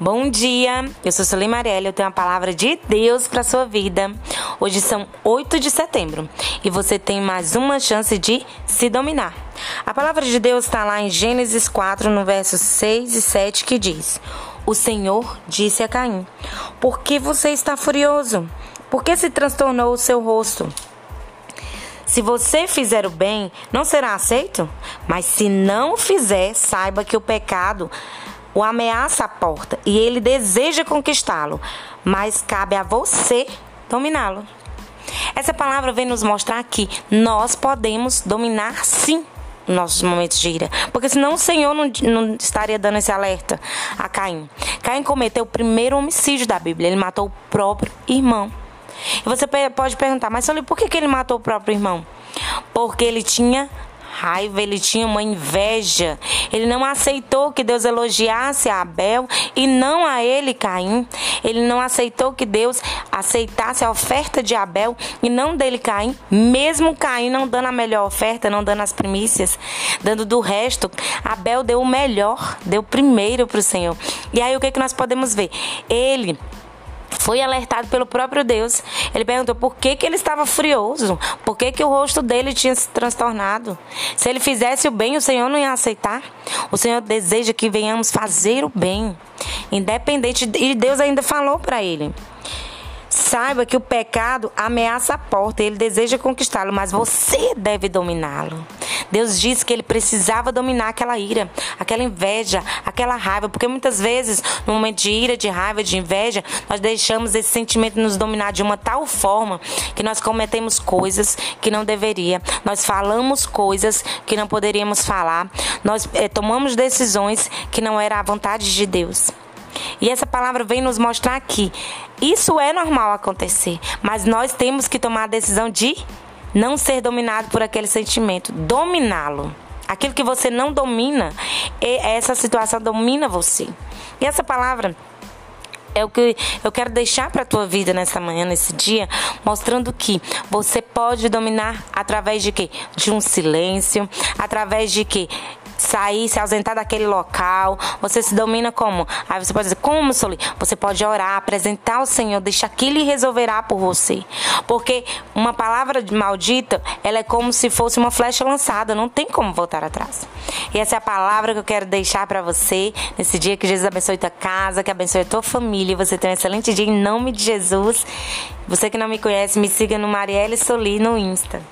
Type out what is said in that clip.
Bom dia, eu sou Sueli Marielle, eu tenho uma palavra de Deus para sua vida. Hoje são 8 de setembro e você tem mais uma chance de se dominar. A palavra de Deus está lá em Gênesis 4, no versos 6 e 7, que diz: O Senhor disse a Caim: Por que você está furioso? Por que se transtornou o seu rosto? Se você fizer o bem, não será aceito? Mas se não fizer, saiba que o pecado o ameaça à porta e ele deseja conquistá-lo, mas cabe a você dominá-lo. Essa palavra vem nos mostrar que nós podemos dominar sim nossos momentos de ira. Porque senão o Senhor não, não, estaria dando esse alerta a Caim. Caim cometeu o primeiro homicídio da Bíblia. Ele matou o próprio irmão. E você pode perguntar, mas por que, que ele matou o próprio irmão? Porque ele tinha raiva, ele tinha uma inveja. Ele não aceitou que Deus elogiasse a Abel e não a ele, Caim. Ele não aceitou que Deus aceitasse a oferta de Abel e não dele, Caim. Mesmo Caim não dando a melhor oferta, não dando as primícias, dando do resto, Abel deu o melhor, deu primeiro para o Senhor. E aí o que, que nós podemos ver? Ele foi alertado pelo próprio Deus. Ele perguntou por que, que ele estava furioso, por que, que o rosto dele tinha se transtornado. Se ele fizesse o bem, o Senhor não ia aceitar. O Senhor deseja que venhamos fazer o bem, independente. E Deus ainda falou para ele. Saiba que o pecado ameaça a porta, ele deseja conquistá-lo, mas você deve dominá-lo. Deus disse que ele precisava dominar aquela ira, aquela inveja, aquela raiva, porque muitas vezes, no momento de ira, de raiva, de inveja, nós deixamos esse sentimento nos dominar de uma tal forma que nós cometemos coisas que não deveria, nós falamos coisas que não poderíamos falar, nós é, tomamos decisões que não era a vontade de Deus. E essa palavra vem nos mostrar que isso é normal acontecer, mas nós temos que tomar a decisão de não ser dominado por aquele sentimento, dominá-lo. Aquilo que você não domina, essa situação domina você. E essa palavra é o que eu quero deixar para a tua vida nessa manhã, nesse dia, mostrando que você pode dominar através de quê? De um silêncio, através de quê? Sair, se ausentar daquele local. Você se domina como? Aí você pode dizer, como, Soli? Você pode orar, apresentar ao Senhor, deixar que Ele resolverá por você. Porque uma palavra maldita, ela é como se fosse uma flecha lançada, não tem como voltar atrás. E essa é a palavra que eu quero deixar para você nesse dia. Que Jesus abençoe tua casa, que abençoe a tua família. Você tenha um excelente dia em nome de Jesus. Você que não me conhece, me siga no Marielle Soli no Insta.